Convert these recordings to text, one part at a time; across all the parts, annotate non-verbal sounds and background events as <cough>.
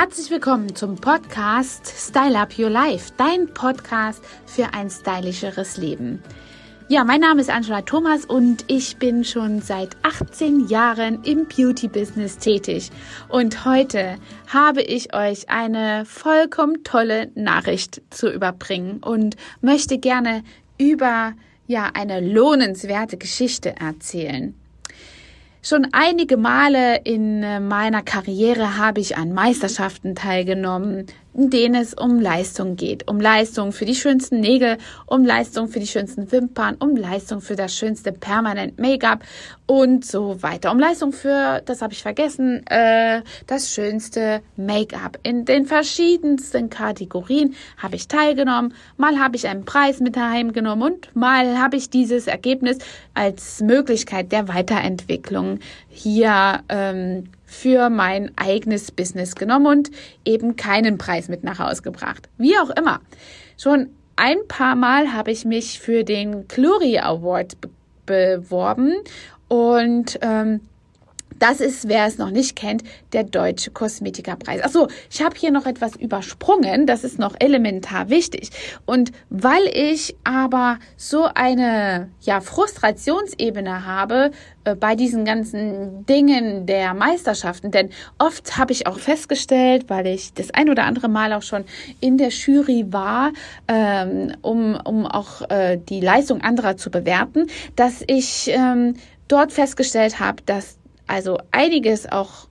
Herzlich willkommen zum Podcast Style Up Your Life, dein Podcast für ein stylischeres Leben. Ja, mein Name ist Angela Thomas und ich bin schon seit 18 Jahren im Beauty-Business tätig. Und heute habe ich euch eine vollkommen tolle Nachricht zu überbringen und möchte gerne über ja eine lohnenswerte Geschichte erzählen. Schon einige Male in äh, meiner Karriere habe ich an Meisterschaften teilgenommen, in denen es um Leistung geht. Um Leistung für die schönsten Nägel, um Leistung für die schönsten Wimpern, um Leistung für das schönste Permanent Make-up und so weiter. Um Leistung für, das habe ich vergessen, äh, das schönste Make-up. In den verschiedensten Kategorien habe ich teilgenommen. Mal habe ich einen Preis mit heimgenommen und mal habe ich dieses Ergebnis als Möglichkeit der Weiterentwicklung hier ähm, für mein eigenes Business genommen und eben keinen Preis mit nach Hause gebracht. Wie auch immer. Schon ein paar Mal habe ich mich für den Glory Award be beworben und ähm, das ist, wer es noch nicht kennt, der Deutsche Kosmetikerpreis. Achso, ich habe hier noch etwas übersprungen. Das ist noch elementar wichtig. Und weil ich aber so eine ja, Frustrationsebene habe äh, bei diesen ganzen Dingen der Meisterschaften, denn oft habe ich auch festgestellt, weil ich das ein oder andere Mal auch schon in der Jury war, ähm, um, um auch äh, die Leistung anderer zu bewerten, dass ich ähm, dort festgestellt habe, dass also einiges auch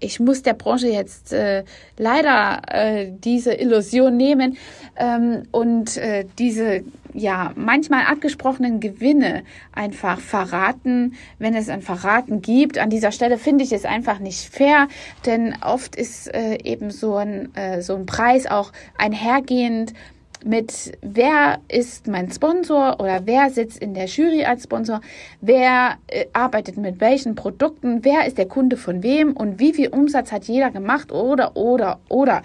ich muss der Branche jetzt äh, leider äh, diese Illusion nehmen ähm, und äh, diese ja manchmal abgesprochenen Gewinne einfach verraten, wenn es ein Verraten gibt. An dieser Stelle finde ich es einfach nicht fair, denn oft ist äh, eben so ein äh, so ein Preis auch einhergehend mit wer ist mein Sponsor oder wer sitzt in der Jury als Sponsor, wer äh, arbeitet mit welchen Produkten, wer ist der Kunde von wem? Und wie viel Umsatz hat jeder gemacht? Oder oder oder.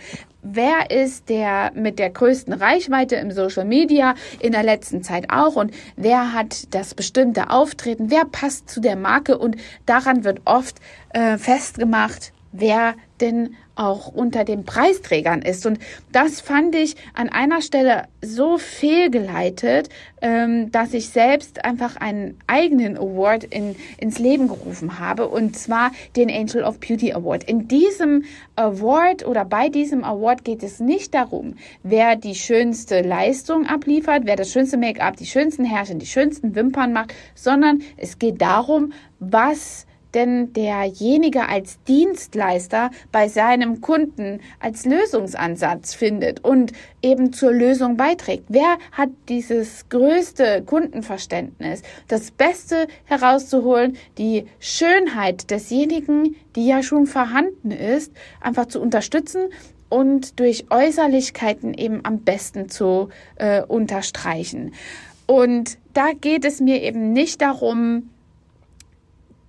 Wer ist der mit der größten Reichweite im Social Media in der letzten Zeit auch? Und wer hat das bestimmte Auftreten, wer passt zu der Marke? Und daran wird oft äh, festgemacht, wer denn auch unter den Preisträgern ist. Und das fand ich an einer Stelle so fehlgeleitet, ähm, dass ich selbst einfach einen eigenen Award in, ins Leben gerufen habe, und zwar den Angel of Beauty Award. In diesem Award oder bei diesem Award geht es nicht darum, wer die schönste Leistung abliefert, wer das schönste Make-up, die schönsten Härchen, die schönsten Wimpern macht, sondern es geht darum, was denn derjenige als Dienstleister bei seinem Kunden als Lösungsansatz findet und eben zur Lösung beiträgt. Wer hat dieses größte Kundenverständnis, das Beste herauszuholen, die Schönheit desjenigen, die ja schon vorhanden ist, einfach zu unterstützen und durch Äußerlichkeiten eben am besten zu äh, unterstreichen. Und da geht es mir eben nicht darum,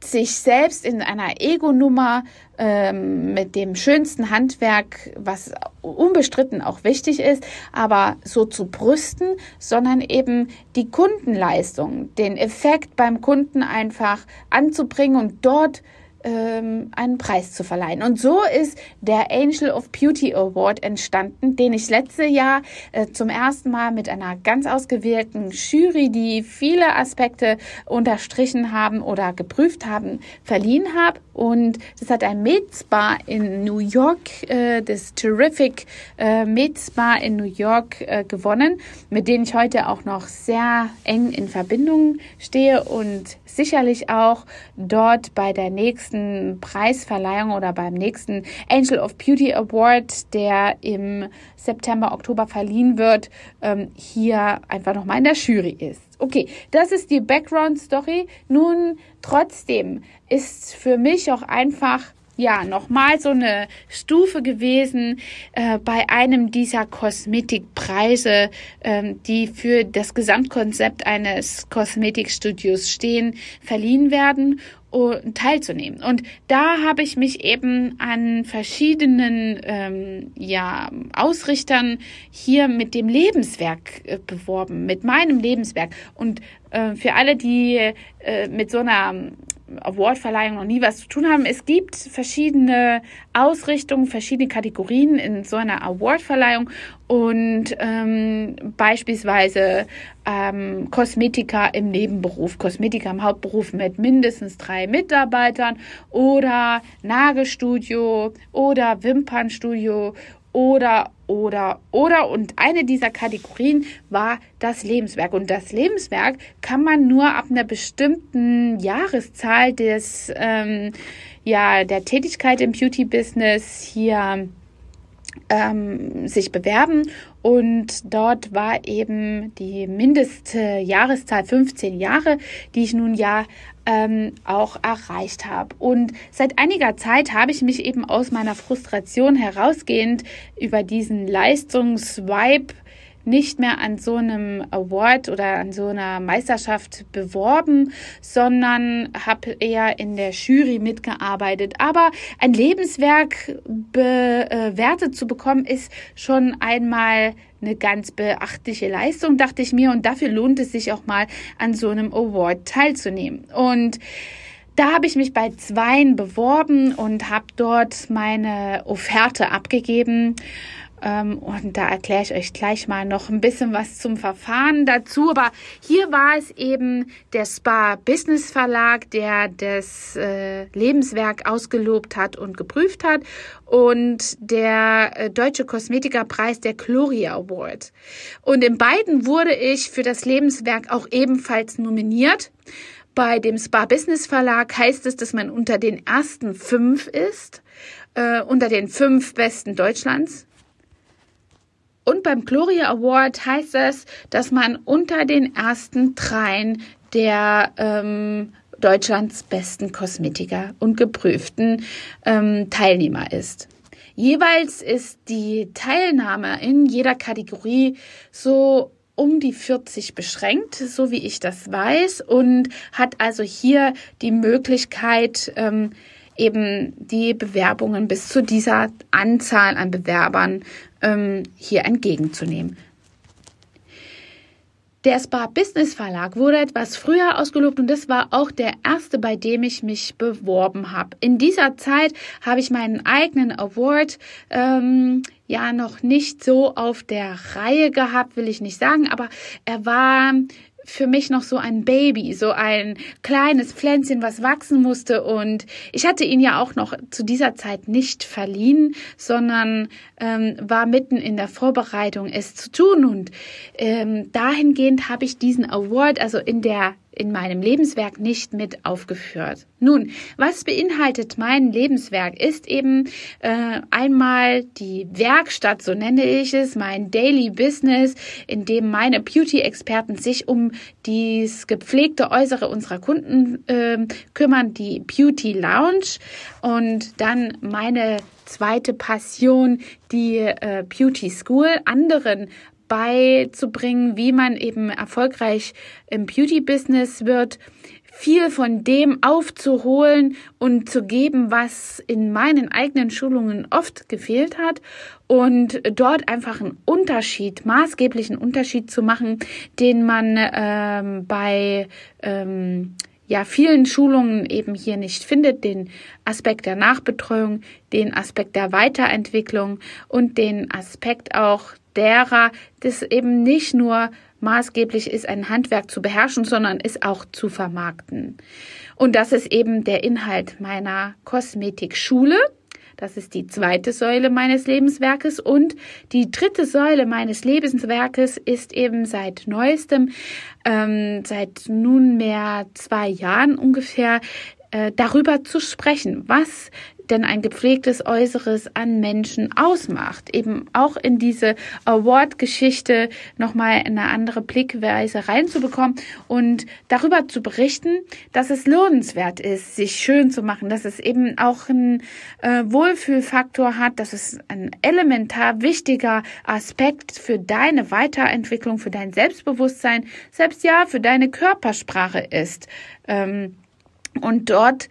sich selbst in einer Ego-Nummer ähm, mit dem schönsten Handwerk, was unbestritten auch wichtig ist, aber so zu brüsten, sondern eben die Kundenleistung, den Effekt beim Kunden einfach anzubringen und dort ähm, einen Preis zu verleihen. Und so ist der Angel of Beauty Award entstanden, den ich letztes Jahr äh, zum ersten Mal mit einer ganz ausgewählten Jury, die viele Aspekte unterstrichen haben oder geprüft haben, verliehen habe. Und das hat ein Med Spa in New York, äh, das Terrific äh, Med in New York äh, gewonnen, mit denen ich heute auch noch sehr eng in Verbindung stehe und sicherlich auch dort bei der nächsten Preisverleihung oder beim nächsten Angel of Beauty Award, der im September, Oktober verliehen wird, ähm, hier einfach nochmal in der Jury ist. Okay, das ist die Background Story. Nun, trotzdem ist für mich auch einfach ja, nochmal so eine Stufe gewesen äh, bei einem dieser Kosmetikpreise, ähm, die für das Gesamtkonzept eines Kosmetikstudios stehen, verliehen werden teilzunehmen. Und da habe ich mich eben an verschiedenen ähm, ja, Ausrichtern hier mit dem Lebenswerk äh, beworben, mit meinem Lebenswerk. Und äh, für alle, die äh, mit so einer Awardverleihung noch nie was zu tun haben. Es gibt verschiedene Ausrichtungen, verschiedene Kategorien in so einer Awardverleihung und ähm, beispielsweise ähm, Kosmetiker im Nebenberuf, Kosmetiker im Hauptberuf mit mindestens drei Mitarbeitern oder Nagelstudio oder Wimpernstudio oder, oder, oder. Und eine dieser Kategorien war das Lebenswerk. Und das Lebenswerk kann man nur ab einer bestimmten Jahreszahl des, ähm, ja, der Tätigkeit im Beauty-Business hier ähm, sich bewerben und dort war eben die mindeste Jahreszahl 15 Jahre, die ich nun ja ähm, auch erreicht habe. Und seit einiger Zeit habe ich mich eben aus meiner Frustration herausgehend über diesen Leistungsvibe nicht mehr an so einem Award oder an so einer Meisterschaft beworben, sondern habe eher in der Jury mitgearbeitet. Aber ein Lebenswerk bewertet zu bekommen, ist schon einmal eine ganz beachtliche Leistung, dachte ich mir. Und dafür lohnt es sich auch mal an so einem Award teilzunehmen. Und da habe ich mich bei Zweien beworben und habe dort meine Offerte abgegeben. Ähm, und da erkläre ich euch gleich mal noch ein bisschen was zum Verfahren dazu. Aber hier war es eben der Spa Business Verlag, der das äh, Lebenswerk ausgelobt hat und geprüft hat. Und der äh, Deutsche Kosmetikerpreis, der Gloria Award. Und in beiden wurde ich für das Lebenswerk auch ebenfalls nominiert. Bei dem Spa Business Verlag heißt es, dass man unter den ersten fünf ist, äh, unter den fünf besten Deutschlands. Und beim Gloria Award heißt es, dass man unter den ersten dreien der ähm, Deutschlands besten Kosmetiker und geprüften ähm, Teilnehmer ist. Jeweils ist die Teilnahme in jeder Kategorie so um die 40 beschränkt, so wie ich das weiß, und hat also hier die Möglichkeit, ähm, eben die Bewerbungen bis zu dieser Anzahl an Bewerbern ähm, hier entgegenzunehmen. Der Spa Business Verlag wurde etwas früher ausgelobt und das war auch der erste, bei dem ich mich beworben habe. In dieser Zeit habe ich meinen eigenen Award ähm, ja noch nicht so auf der Reihe gehabt, will ich nicht sagen, aber er war für mich noch so ein Baby, so ein kleines Pflänzchen, was wachsen musste. Und ich hatte ihn ja auch noch zu dieser Zeit nicht verliehen, sondern ähm, war mitten in der Vorbereitung, es zu tun. Und ähm, dahingehend habe ich diesen Award, also in der in meinem Lebenswerk nicht mit aufgeführt. Nun, was beinhaltet mein Lebenswerk? Ist eben äh, einmal die Werkstatt, so nenne ich es, mein Daily Business, in dem meine Beauty-Experten sich um dies gepflegte Äußere unserer Kunden äh, kümmern, die Beauty Lounge und dann meine zweite Passion, die äh, Beauty School, anderen beizubringen, wie man eben erfolgreich im Beauty-Business wird, viel von dem aufzuholen und zu geben, was in meinen eigenen Schulungen oft gefehlt hat und dort einfach einen Unterschied, maßgeblichen Unterschied zu machen, den man ähm, bei ähm, ja vielen Schulungen eben hier nicht findet, den Aspekt der Nachbetreuung, den Aspekt der Weiterentwicklung und den Aspekt auch derer, das eben nicht nur maßgeblich ist, ein Handwerk zu beherrschen, sondern es auch zu vermarkten. Und das ist eben der Inhalt meiner Kosmetikschule. Das ist die zweite Säule meines Lebenswerkes. Und die dritte Säule meines Lebenswerkes ist eben seit neuestem, ähm, seit nunmehr zwei Jahren ungefähr, äh, darüber zu sprechen, was denn ein gepflegtes Äußeres an Menschen ausmacht. Eben auch in diese Award-Geschichte nochmal eine andere Blickweise reinzubekommen und darüber zu berichten, dass es lohnenswert ist, sich schön zu machen, dass es eben auch einen äh, Wohlfühlfaktor hat, dass es ein elementar wichtiger Aspekt für deine Weiterentwicklung, für dein Selbstbewusstsein, selbst ja für deine Körpersprache ist. Ähm, und dort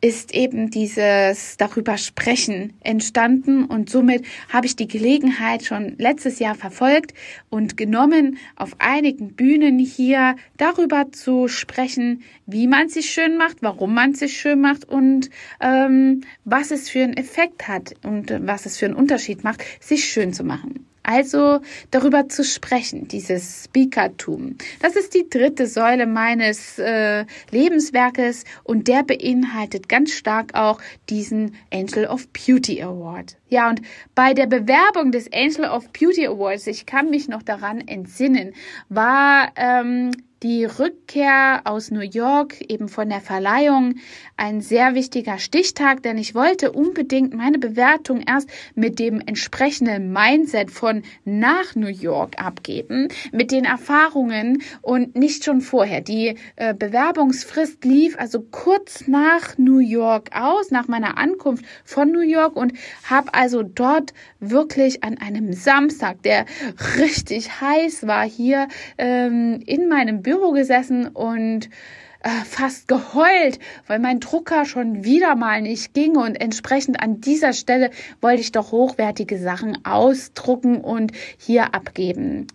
ist eben dieses darüber sprechen entstanden und somit habe ich die Gelegenheit schon letztes Jahr verfolgt und genommen, auf einigen Bühnen hier darüber zu sprechen, wie man sich schön macht, warum man sich schön macht und ähm, was es für einen Effekt hat und was es für einen Unterschied macht, sich schön zu machen. Also darüber zu sprechen, dieses Speakertum. Das ist die dritte Säule meines äh, Lebenswerkes und der beinhaltet ganz stark auch diesen Angel of Beauty Award. Ja, und bei der Bewerbung des Angel of Beauty Awards, ich kann mich noch daran entsinnen, war ähm, die Rückkehr aus New York eben von der Verleihung ein sehr wichtiger Stichtag, denn ich wollte unbedingt meine Bewertung erst mit dem entsprechenden Mindset von nach New York abgeben, mit den Erfahrungen und nicht schon vorher. Die äh, Bewerbungsfrist lief also kurz nach New York aus, nach meiner Ankunft von New York und habe also dort wirklich an einem Samstag, der <laughs> richtig heiß war, hier ähm, in meinem Büro gesessen und äh, fast geheult, weil mein Drucker schon wieder mal nicht ging und entsprechend an dieser Stelle wollte ich doch hochwertige Sachen ausdrucken und hier abgeben.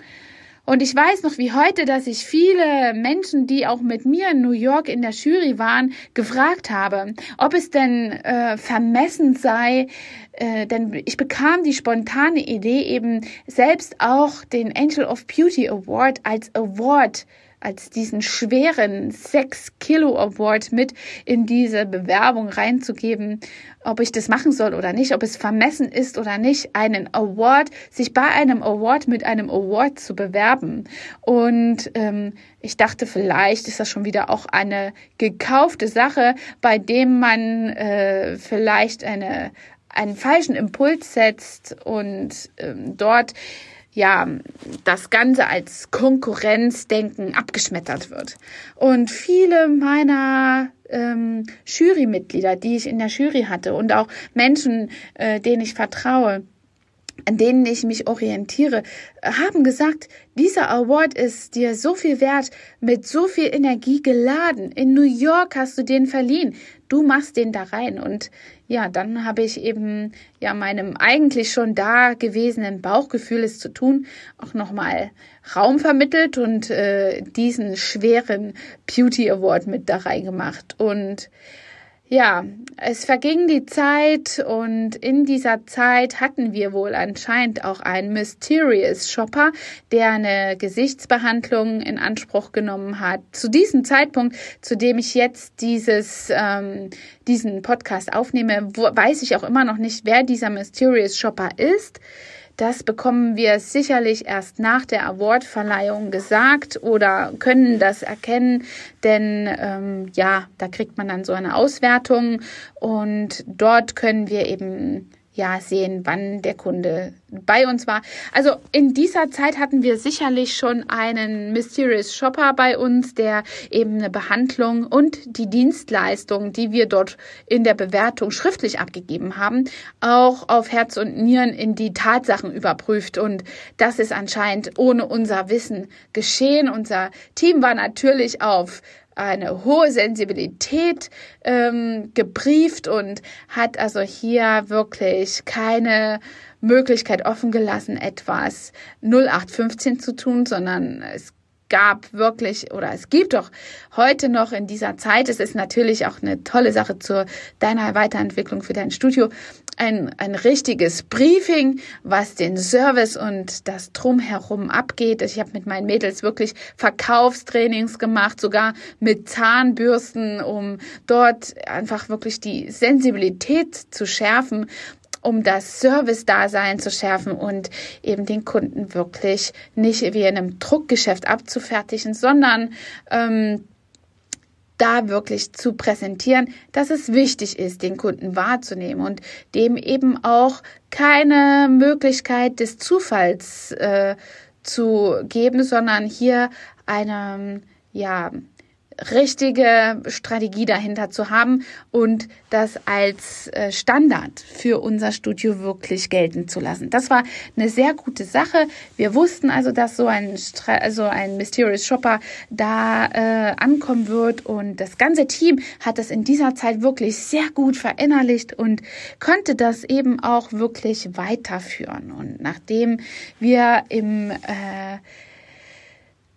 Und ich weiß noch wie heute, dass ich viele Menschen, die auch mit mir in New York in der Jury waren, gefragt habe, ob es denn äh, vermessen sei, äh, denn ich bekam die spontane Idee eben selbst auch den Angel of Beauty Award als Award als diesen schweren 6 Kilo Award mit in diese Bewerbung reinzugeben, ob ich das machen soll oder nicht, ob es vermessen ist oder nicht, einen Award, sich bei einem Award mit einem Award zu bewerben. Und ähm, ich dachte, vielleicht ist das schon wieder auch eine gekaufte Sache, bei dem man äh, vielleicht eine einen falschen Impuls setzt und ähm, dort ja, das Ganze als Konkurrenzdenken abgeschmettert wird. Und viele meiner ähm, Jurymitglieder, die ich in der Jury hatte und auch Menschen, äh, denen ich vertraue, an denen ich mich orientiere, haben gesagt, dieser Award ist dir so viel wert, mit so viel Energie geladen. In New York hast du den verliehen. Du machst den da rein. Und ja, dann habe ich eben ja meinem eigentlich schon da gewesenen Bauchgefühl es zu tun, auch nochmal Raum vermittelt und äh, diesen schweren Beauty Award mit da reingemacht. Und ja, es verging die Zeit und in dieser Zeit hatten wir wohl anscheinend auch einen Mysterious Shopper, der eine Gesichtsbehandlung in Anspruch genommen hat. Zu diesem Zeitpunkt, zu dem ich jetzt dieses, ähm, diesen Podcast aufnehme, wo, weiß ich auch immer noch nicht, wer dieser Mysterious Shopper ist. Das bekommen wir sicherlich erst nach der Awardverleihung gesagt oder können das erkennen, denn ähm, ja, da kriegt man dann so eine Auswertung und dort können wir eben ja sehen, wann der Kunde bei uns war. Also in dieser Zeit hatten wir sicherlich schon einen Mysterious Shopper bei uns, der eben eine Behandlung und die Dienstleistung, die wir dort in der Bewertung schriftlich abgegeben haben, auch auf Herz und Nieren in die Tatsachen überprüft. Und das ist anscheinend ohne unser Wissen geschehen. Unser Team war natürlich auf eine hohe Sensibilität ähm, gebrieft und hat also hier wirklich keine Möglichkeit offen gelassen, etwas 0815 zu tun, sondern es gab wirklich oder es gibt doch heute noch in dieser Zeit, es ist natürlich auch eine tolle Sache zu deiner Weiterentwicklung für dein Studio, ein, ein richtiges Briefing, was den Service und das Drumherum abgeht. Ich habe mit meinen Mädels wirklich Verkaufstrainings gemacht, sogar mit Zahnbürsten, um dort einfach wirklich die Sensibilität zu schärfen um das Service-Dasein zu schärfen und eben den Kunden wirklich nicht wie in einem Druckgeschäft abzufertigen, sondern ähm, da wirklich zu präsentieren, dass es wichtig ist, den Kunden wahrzunehmen und dem eben auch keine Möglichkeit des Zufalls äh, zu geben, sondern hier eine ja richtige Strategie dahinter zu haben und das als äh, Standard für unser Studio wirklich gelten zu lassen. Das war eine sehr gute Sache. Wir wussten also, dass so ein, also ein Mysterious Shopper da äh, ankommen wird und das ganze Team hat das in dieser Zeit wirklich sehr gut verinnerlicht und konnte das eben auch wirklich weiterführen. Und nachdem wir im äh,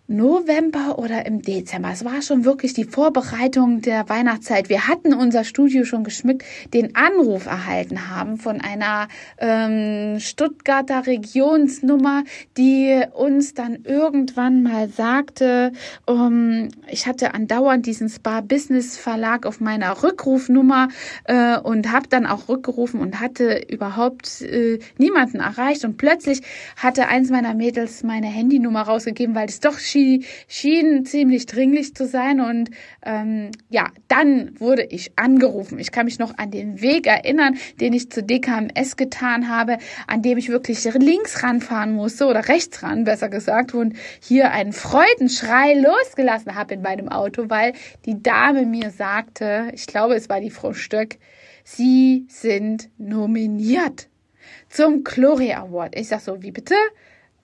November oder im Dezember. Es war schon wirklich die Vorbereitung der Weihnachtszeit. Wir hatten unser Studio schon geschmückt, den Anruf erhalten haben von einer ähm, Stuttgarter Regionsnummer, die uns dann irgendwann mal sagte, um, ich hatte andauernd diesen Spa Business Verlag auf meiner Rückrufnummer äh, und habe dann auch rückgerufen und hatte überhaupt äh, niemanden erreicht und plötzlich hatte eins meiner Mädels meine Handynummer rausgegeben, weil es doch schien, schien ziemlich dringlich zu sein. Und ähm, ja, dann wurde ich angerufen. Ich kann mich noch an den Weg erinnern, den ich zu DKMS getan habe, an dem ich wirklich links ranfahren musste oder rechts ran, besser gesagt, und hier einen Freudenschrei losgelassen habe in meinem Auto, weil die Dame mir sagte, ich glaube, es war die Frau Stöck, Sie sind nominiert zum Glory Award. Ich sag so, wie bitte?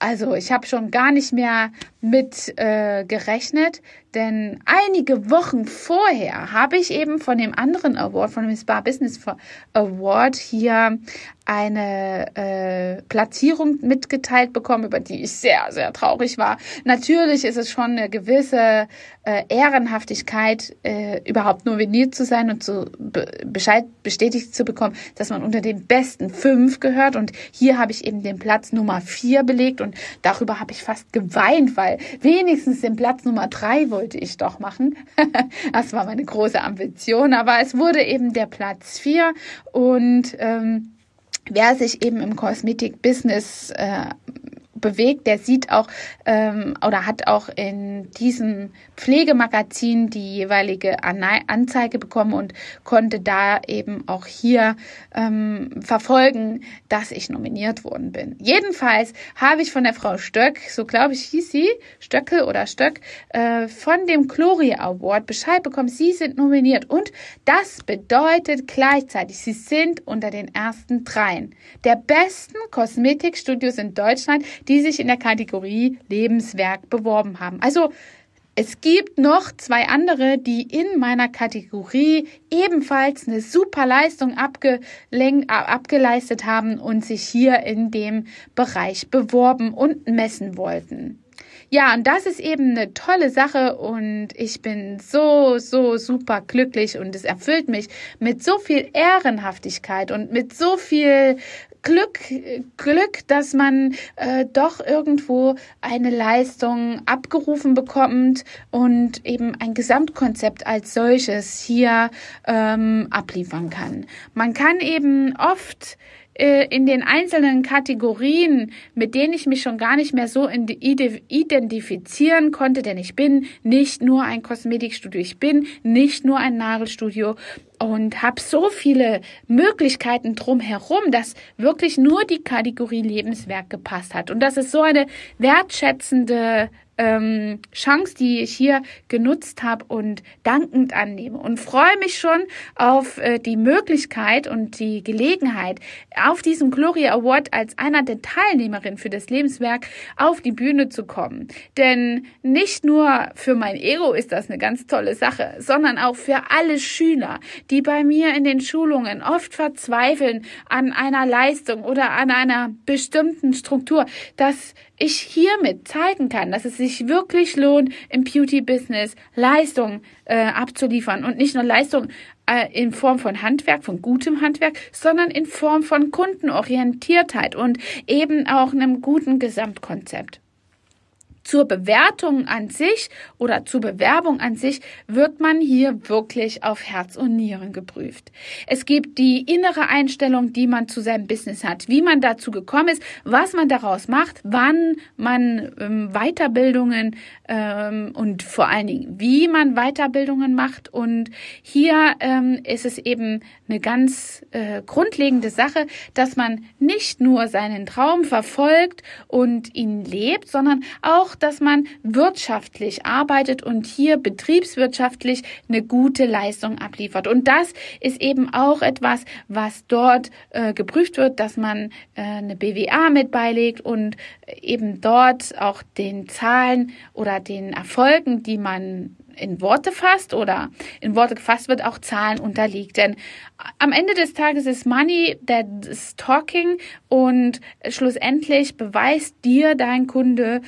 Also ich habe schon gar nicht mehr mit äh, gerechnet, denn einige Wochen vorher habe ich eben von dem anderen Award, von dem Spa Business Award hier eine äh, Platzierung mitgeteilt bekommen, über die ich sehr, sehr traurig war. Natürlich ist es schon eine gewisse äh, Ehrenhaftigkeit, äh, überhaupt nominiert zu sein und zu be Bescheid bestätigt zu bekommen, dass man unter den besten fünf gehört. Und hier habe ich eben den Platz Nummer vier belegt und darüber habe ich fast geweint, weil wenigstens den Platz Nummer drei wollte ich doch machen. <laughs> das war meine große Ambition, aber es wurde eben der Platz vier und ähm, wer sich eben im Kosmetik-Business äh, bewegt, der sieht auch ähm, oder hat auch in diesem Pflegemagazin die jeweilige Anzeige bekommen und konnte da eben auch hier ähm, verfolgen, dass ich nominiert worden bin. Jedenfalls habe ich von der Frau Stöck, so glaube ich hieß sie, Stöckel oder Stöck, äh, von dem Gloria Award Bescheid bekommen, sie sind nominiert und das bedeutet gleichzeitig, sie sind unter den ersten dreien der besten Kosmetikstudios in Deutschland, die sich in der Kategorie Lebenswerk beworben haben. Also es gibt noch zwei andere, die in meiner Kategorie ebenfalls eine super Leistung abgeleistet haben und sich hier in dem Bereich beworben und messen wollten. Ja, und das ist eben eine tolle Sache und ich bin so, so super glücklich und es erfüllt mich mit so viel Ehrenhaftigkeit und mit so viel Glück, Glück, dass man äh, doch irgendwo eine Leistung abgerufen bekommt und eben ein Gesamtkonzept als solches hier ähm, abliefern kann. Man kann eben oft in den einzelnen Kategorien, mit denen ich mich schon gar nicht mehr so identifizieren konnte, denn ich bin nicht nur ein Kosmetikstudio, ich bin nicht nur ein Nagelstudio und habe so viele Möglichkeiten drumherum, dass wirklich nur die Kategorie Lebenswerk gepasst hat. Und das ist so eine wertschätzende ähm, Chance, die ich hier genutzt habe und dankend annehme und freue mich schon auf äh, die Möglichkeit und die Gelegenheit, auf diesem Gloria Award als einer der Teilnehmerinnen für das Lebenswerk auf die Bühne zu kommen. Denn nicht nur für mein Ego ist das eine ganz tolle Sache, sondern auch für alle Schüler, die bei mir in den Schulungen oft verzweifeln an einer Leistung oder an einer bestimmten Struktur, dass ich hiermit zeigen kann, dass es sich wirklich lohnt, im Beauty-Business Leistung äh, abzuliefern. Und nicht nur Leistung äh, in Form von Handwerk, von gutem Handwerk, sondern in Form von Kundenorientiertheit und eben auch einem guten Gesamtkonzept zur Bewertung an sich oder zur Bewerbung an sich wird man hier wirklich auf Herz und Nieren geprüft. Es gibt die innere Einstellung, die man zu seinem Business hat, wie man dazu gekommen ist, was man daraus macht, wann man ähm, Weiterbildungen ähm, und vor allen Dingen, wie man Weiterbildungen macht. Und hier ähm, ist es eben eine ganz äh, grundlegende Sache, dass man nicht nur seinen Traum verfolgt und ihn lebt, sondern auch auch, dass man wirtschaftlich arbeitet und hier betriebswirtschaftlich eine gute Leistung abliefert. Und das ist eben auch etwas, was dort äh, geprüft wird, dass man äh, eine BWA mit beilegt und eben dort auch den Zahlen oder den Erfolgen, die man in Worte fasst oder in Worte gefasst wird, auch Zahlen unterliegt. Denn am Ende des Tages ist Money that is talking und schlussendlich beweist dir dein Kunde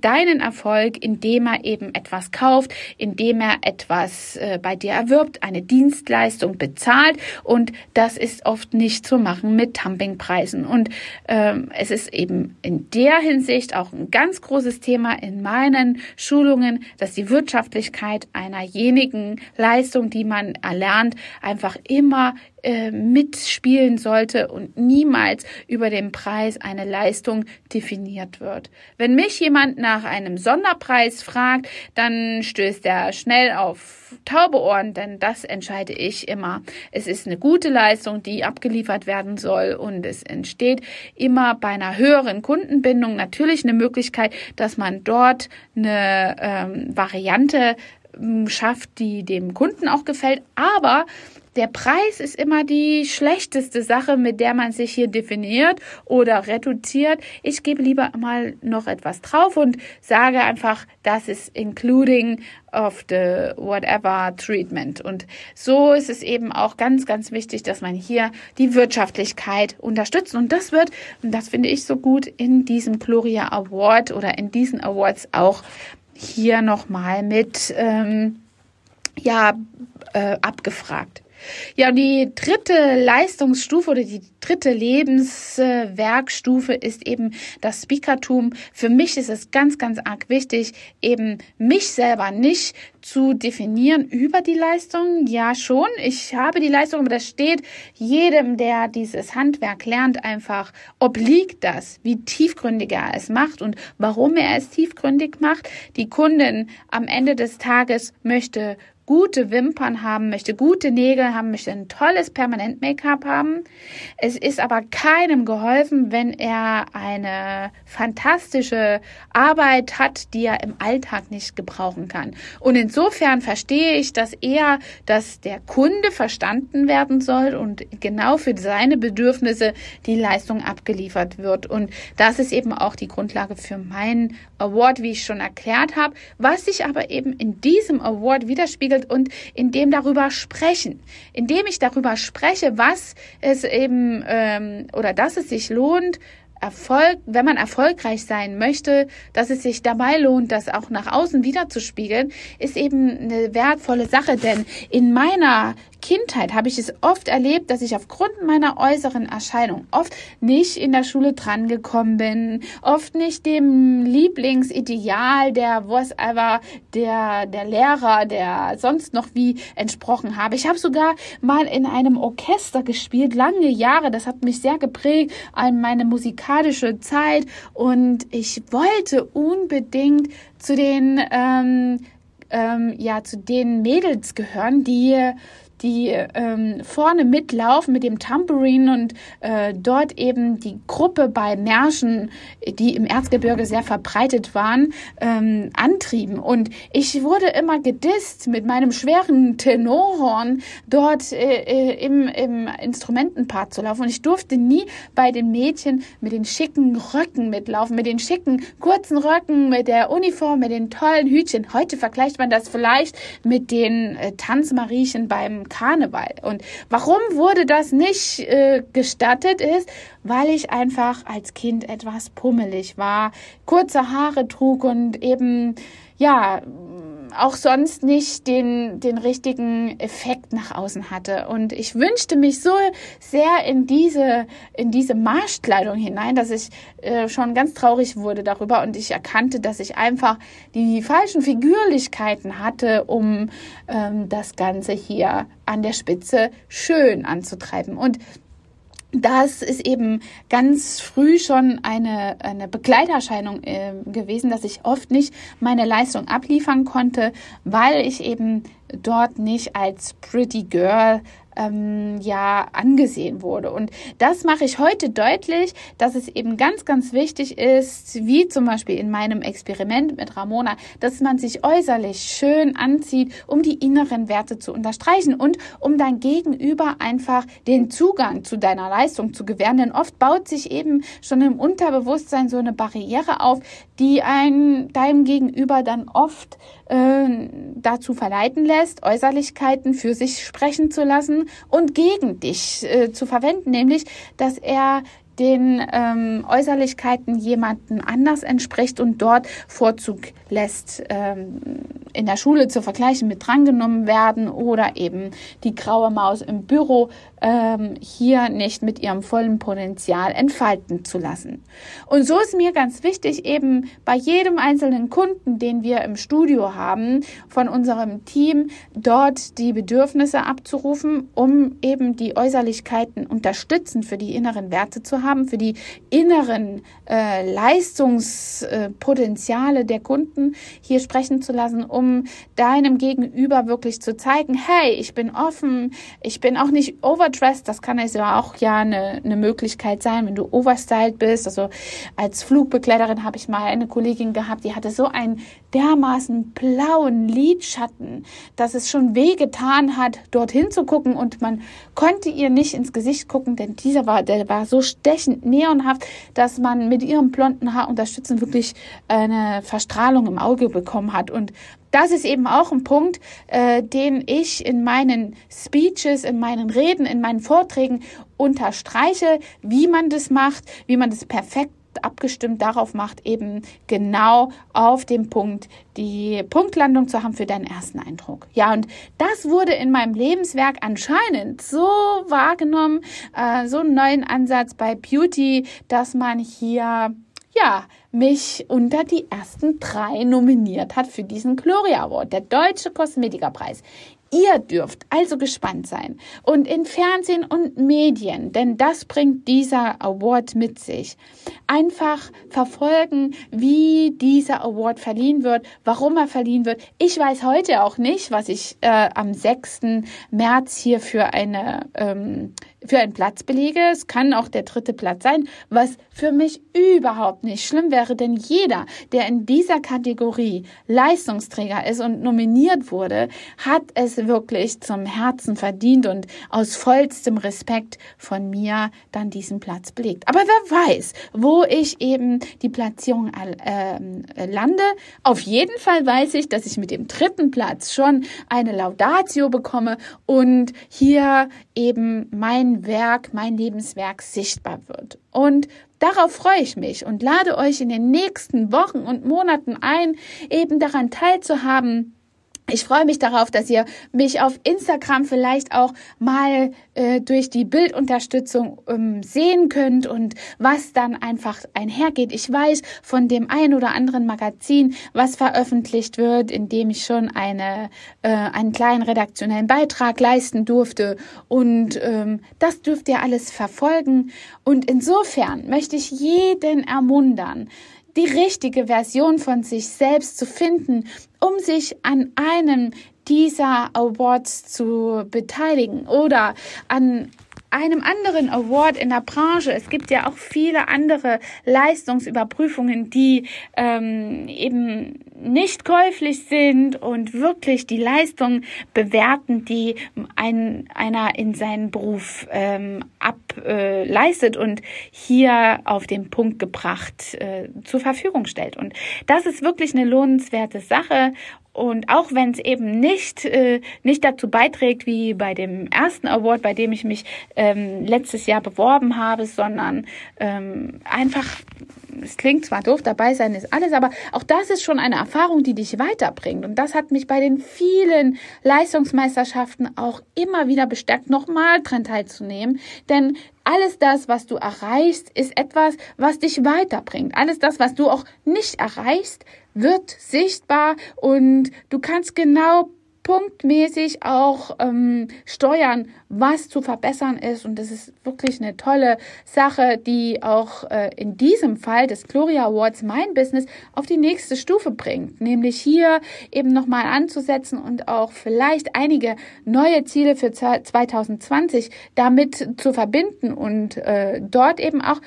deinen Erfolg, indem er eben etwas kauft, indem er etwas äh, bei dir erwirbt, eine Dienstleistung bezahlt und das ist oft nicht zu machen mit Dumpingpreisen. Und ähm, es ist eben in der Hinsicht auch ein ganz großes Thema in meinen Schulungen, dass die Wirtschaftlichkeit einerjenigen Leistung, die man erlernt, einfach immer äh, mitspielen sollte und niemals über den Preis eine Leistung definiert wird. Wenn mich jemand nach einem Sonderpreis fragt, dann stößt er schnell auf taube Ohren, denn das entscheide ich immer. Es ist eine gute Leistung, die abgeliefert werden soll und es entsteht immer bei einer höheren Kundenbindung natürlich eine Möglichkeit, dass man dort eine ähm, Variante ähm, schafft, die dem Kunden auch gefällt. Aber der Preis ist immer die schlechteste Sache, mit der man sich hier definiert oder reduziert. Ich gebe lieber mal noch etwas drauf und sage einfach, das ist including of the whatever treatment. Und so ist es eben auch ganz, ganz wichtig, dass man hier die Wirtschaftlichkeit unterstützt. Und das wird, und das finde ich so gut, in diesem Gloria Award oder in diesen Awards auch hier nochmal mit, ähm, ja, äh, abgefragt. Ja, und die dritte Leistungsstufe oder die dritte Lebenswerkstufe ist eben das Speakertum. Für mich ist es ganz, ganz arg wichtig, eben mich selber nicht zu definieren über die Leistung. Ja, schon. Ich habe die Leistung, aber das steht jedem, der dieses Handwerk lernt, einfach obliegt das, wie tiefgründig er es macht und warum er es tiefgründig macht. Die Kundin am Ende des Tages möchte gute Wimpern haben möchte, gute Nägel haben möchte, ein tolles Permanent-Make-up haben. Es ist aber keinem geholfen, wenn er eine fantastische Arbeit hat, die er im Alltag nicht gebrauchen kann. Und insofern verstehe ich das eher, dass der Kunde verstanden werden soll und genau für seine Bedürfnisse die Leistung abgeliefert wird. Und das ist eben auch die Grundlage für meinen Award, wie ich schon erklärt habe, was sich aber eben in diesem Award widerspiegelt und indem darüber sprechen, indem ich darüber spreche, was es eben ähm, oder dass es sich lohnt, Erfolg, wenn man erfolgreich sein möchte, dass es sich dabei lohnt, das auch nach außen wiederzuspiegeln, ist eben eine wertvolle Sache. Denn in meiner Kindheit habe ich es oft erlebt, dass ich aufgrund meiner äußeren Erscheinung oft nicht in der Schule drangekommen bin, oft nicht dem Lieblingsideal der whatever, der, der Lehrer, der sonst noch wie entsprochen habe. Ich habe sogar mal in einem Orchester gespielt, lange Jahre. Das hat mich sehr geprägt an meine musikalische Zeit und ich wollte unbedingt zu den ähm, ähm, ja zu den Mädels gehören, die die ähm, vorne mitlaufen mit dem Tambourine und äh, dort eben die Gruppe bei Märschen, die im Erzgebirge sehr verbreitet waren, ähm, antrieben. Und ich wurde immer gedisst mit meinem schweren Tenorhorn dort äh, äh, im, im Instrumentenpart zu laufen. Und ich durfte nie bei den Mädchen mit den schicken Röcken mitlaufen, mit den schicken kurzen Röcken, mit der Uniform, mit den tollen Hütchen. Heute vergleicht man das vielleicht mit den äh, Tanzmariechen beim Karneval. Und warum wurde das nicht äh, gestattet ist, weil ich einfach als Kind etwas pummelig war, kurze Haare trug und eben, ja, auch sonst nicht den, den richtigen Effekt nach außen hatte. Und ich wünschte mich so sehr in diese, in diese Marschkleidung hinein, dass ich äh, schon ganz traurig wurde darüber und ich erkannte, dass ich einfach die falschen Figürlichkeiten hatte, um ähm, das Ganze hier an der Spitze schön anzutreiben. Und das ist eben ganz früh schon eine, eine Begleiterscheinung äh, gewesen, dass ich oft nicht meine Leistung abliefern konnte, weil ich eben dort nicht als Pretty Girl ähm, ja angesehen wurde. Und das mache ich heute deutlich, dass es eben ganz, ganz wichtig ist, wie zum Beispiel in meinem Experiment mit Ramona, dass man sich äußerlich schön anzieht, um die inneren Werte zu unterstreichen und um dein Gegenüber einfach den Zugang zu deiner Leistung zu gewähren. Denn oft baut sich eben schon im Unterbewusstsein so eine Barriere auf, die ein deinem Gegenüber dann oft äh, dazu verleiten lässt, Äußerlichkeiten für sich sprechen zu lassen und gegen dich äh, zu verwenden, nämlich dass er den ähm, Äußerlichkeiten jemanden anders entspricht und dort Vorzug lässt, ähm, in der Schule zu vergleichen mit drangenommen werden oder eben die graue Maus im Büro ähm, hier nicht mit ihrem vollen Potenzial entfalten zu lassen. Und so ist mir ganz wichtig, eben bei jedem einzelnen Kunden, den wir im Studio haben, von unserem Team dort die Bedürfnisse abzurufen, um eben die Äußerlichkeiten unterstützend für die inneren Werte zu haben, für die inneren äh, Leistungspotenziale der Kunden hier sprechen zu lassen, um deinem Gegenüber wirklich zu zeigen, hey, ich bin offen, ich bin auch nicht overdressed, das kann also auch ja eine, eine Möglichkeit sein, wenn du overstyled bist. Also als Flugbegleiterin habe ich mal eine Kollegin gehabt, die hatte so einen dermaßen blauen Lidschatten, dass es schon wehgetan hat, dorthin zu gucken und man konnte ihr nicht ins Gesicht gucken, denn dieser war, der war so stechend neonhaft, dass man mit ihrem blonden Haar unterstützend wirklich eine Verstrahlung im Auge bekommen hat und das ist eben auch ein Punkt, äh, den ich in meinen Speeches, in meinen Reden, in meinen Vorträgen unterstreiche, wie man das macht, wie man das perfekt abgestimmt darauf macht, eben genau auf dem Punkt die Punktlandung zu haben für deinen ersten Eindruck. Ja, und das wurde in meinem Lebenswerk anscheinend so wahrgenommen, äh, so einen neuen Ansatz bei Beauty, dass man hier ja, mich unter die ersten drei nominiert hat für diesen Gloria Award, der Deutsche Kosmetikerpreis. Ihr dürft also gespannt sein und in Fernsehen und Medien, denn das bringt dieser Award mit sich. Einfach verfolgen, wie dieser Award verliehen wird, warum er verliehen wird. Ich weiß heute auch nicht, was ich äh, am 6. März hier für eine ähm, für einen Platz belege. Es kann auch der dritte Platz sein, was für mich überhaupt nicht schlimm wäre, denn jeder, der in dieser Kategorie Leistungsträger ist und nominiert wurde, hat es wirklich zum Herzen verdient und aus vollstem Respekt von mir dann diesen Platz belegt. Aber wer weiß, wo ich eben die Platzierung äh, lande. Auf jeden Fall weiß ich, dass ich mit dem dritten Platz schon eine Laudatio bekomme und hier eben mein Werk, mein Lebenswerk sichtbar wird. Und darauf freue ich mich und lade euch in den nächsten Wochen und Monaten ein, eben daran teilzuhaben, ich freue mich darauf, dass ihr mich auf Instagram vielleicht auch mal äh, durch die Bildunterstützung ähm, sehen könnt und was dann einfach einhergeht. Ich weiß von dem ein oder anderen Magazin, was veröffentlicht wird, in dem ich schon eine, äh, einen kleinen redaktionellen Beitrag leisten durfte. Und ähm, das dürft ihr alles verfolgen. Und insofern möchte ich jeden ermuntern, die richtige Version von sich selbst zu finden, um sich an einem dieser Awards zu beteiligen oder an einem anderen Award in der Branche. Es gibt ja auch viele andere Leistungsüberprüfungen, die ähm, eben nicht käuflich sind und wirklich die Leistung bewerten, die ein, einer in seinen Beruf ähm, ableistet äh, und hier auf den Punkt gebracht äh, zur Verfügung stellt. Und das ist wirklich eine lohnenswerte Sache und auch wenn es eben nicht, äh, nicht dazu beiträgt, wie bei dem ersten Award, bei dem ich mich ähm, letztes Jahr beworben habe, sondern ähm, einfach, es klingt zwar doof, dabei sein ist alles, aber auch das ist schon eine Erfahrung, die dich weiterbringt. Und das hat mich bei den vielen Leistungsmeisterschaften auch immer wieder bestärkt, nochmal dran teilzunehmen. Denn alles das, was du erreichst, ist etwas, was dich weiterbringt. Alles das, was du auch nicht erreichst, wird sichtbar und du kannst genau punktmäßig auch ähm, steuern, was zu verbessern ist. Und das ist wirklich eine tolle Sache, die auch äh, in diesem Fall des Gloria Awards mein Business auf die nächste Stufe bringt. Nämlich hier eben nochmal anzusetzen und auch vielleicht einige neue Ziele für 2020 damit zu verbinden und äh, dort eben auch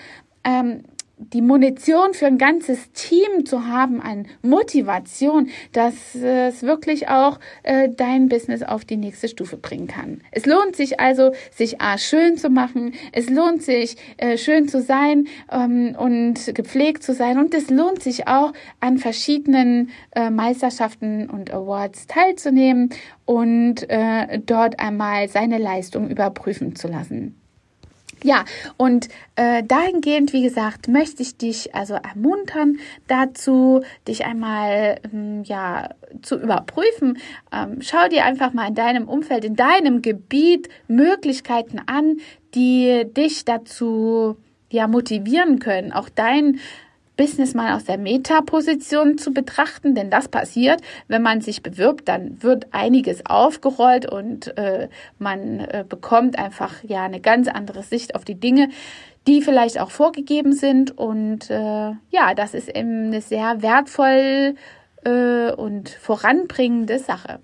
ähm, die Munition für ein ganzes Team zu haben an Motivation, dass es wirklich auch äh, dein Business auf die nächste Stufe bringen kann. Es lohnt sich also, sich A, schön zu machen, es lohnt sich, äh, schön zu sein ähm, und gepflegt zu sein und es lohnt sich auch, an verschiedenen äh, Meisterschaften und Awards teilzunehmen und äh, dort einmal seine Leistung überprüfen zu lassen. Ja, und äh, dahingehend, wie gesagt, möchte ich dich also ermuntern dazu, dich einmal ähm, ja zu überprüfen. Ähm, schau dir einfach mal in deinem Umfeld, in deinem Gebiet Möglichkeiten an, die dich dazu ja motivieren können, auch dein Business mal aus der Metaposition zu betrachten, denn das passiert, wenn man sich bewirbt, dann wird einiges aufgerollt und äh, man äh, bekommt einfach ja eine ganz andere Sicht auf die Dinge, die vielleicht auch vorgegeben sind und äh, ja, das ist eben eine sehr wertvoll äh, und voranbringende Sache.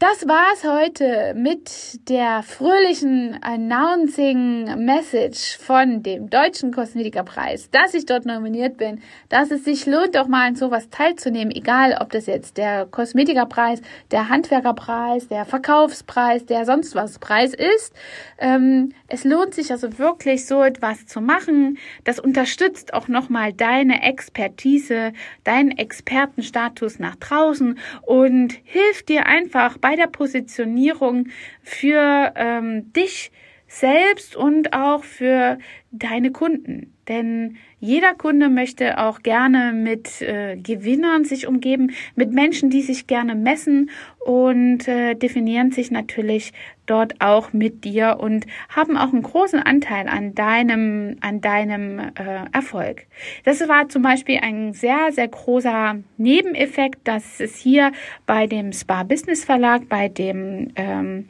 Das war's heute mit der fröhlichen Announcing Message von dem Deutschen Kosmetikerpreis, dass ich dort nominiert bin, dass es sich lohnt, auch mal an sowas teilzunehmen, egal ob das jetzt der Kosmetikerpreis, der Handwerkerpreis, der Verkaufspreis, der sonst was Preis ist. Ähm, es lohnt sich also wirklich so etwas zu machen. Das unterstützt auch nochmal deine Expertise, deinen Expertenstatus nach draußen und hilft dir einfach bei der Positionierung für ähm, dich selbst und auch für deine Kunden. Denn jeder Kunde möchte auch gerne mit äh, Gewinnern sich umgeben, mit Menschen, die sich gerne messen und äh, definieren sich natürlich dort auch mit dir und haben auch einen großen Anteil an deinem, an deinem äh, Erfolg. Das war zum Beispiel ein sehr, sehr großer Nebeneffekt, dass es hier bei dem Spa Business Verlag, bei dem ähm,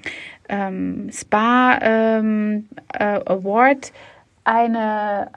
ähm, Spa ähm, äh, Award eine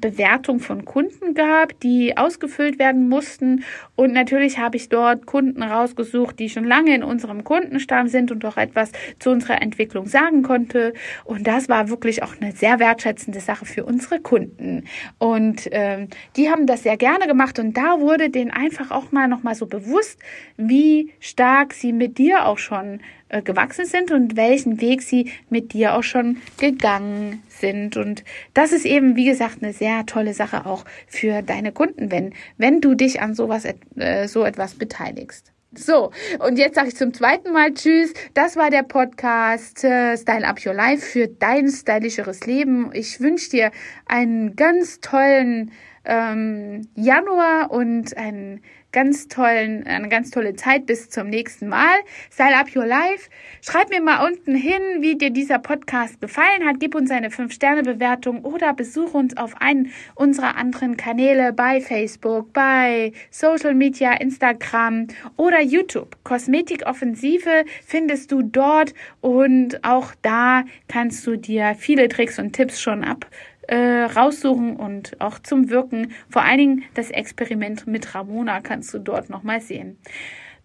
Bewertung von Kunden gab, die ausgefüllt werden mussten. Und natürlich habe ich dort Kunden rausgesucht, die schon lange in unserem Kundenstamm sind und auch etwas zu unserer Entwicklung sagen konnte. Und das war wirklich auch eine sehr wertschätzende Sache für unsere Kunden. Und ähm, die haben das sehr gerne gemacht. Und da wurde denen einfach auch mal noch mal so bewusst, wie stark sie mit dir auch schon äh, gewachsen sind und welchen Weg sie mit dir auch schon gegangen sind. Und das ist eben, wie gesagt, eine sehr tolle Sache auch für deine Kunden, wenn, wenn du dich an sowas, äh, so etwas beteiligst. So, und jetzt sage ich zum zweiten Mal Tschüss. Das war der Podcast äh, Style Up Your Life für dein stylischeres Leben. Ich wünsche dir einen ganz tollen ähm, Januar und einen ganz tollen, eine ganz tolle Zeit bis zum nächsten Mal. Style Up Your Life. Schreib mir mal unten hin, wie dir dieser Podcast gefallen hat. Gib uns eine 5-Sterne-Bewertung oder besuche uns auf einen unserer anderen Kanäle bei Facebook, bei Social Media, Instagram oder YouTube. Kosmetikoffensive findest du dort und auch da kannst du dir viele Tricks und Tipps schon ab äh, raussuchen und auch zum Wirken. Vor allen Dingen das Experiment mit Ramona kannst du dort nochmal sehen.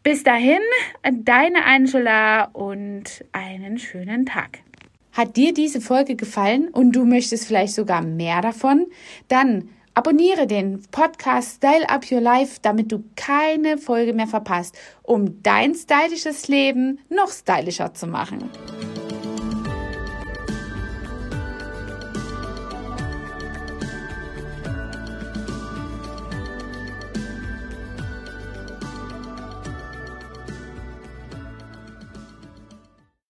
Bis dahin, deine Angela und einen schönen Tag. Hat dir diese Folge gefallen und du möchtest vielleicht sogar mehr davon? Dann abonniere den Podcast Style Up Your Life, damit du keine Folge mehr verpasst, um dein stylisches Leben noch stylischer zu machen.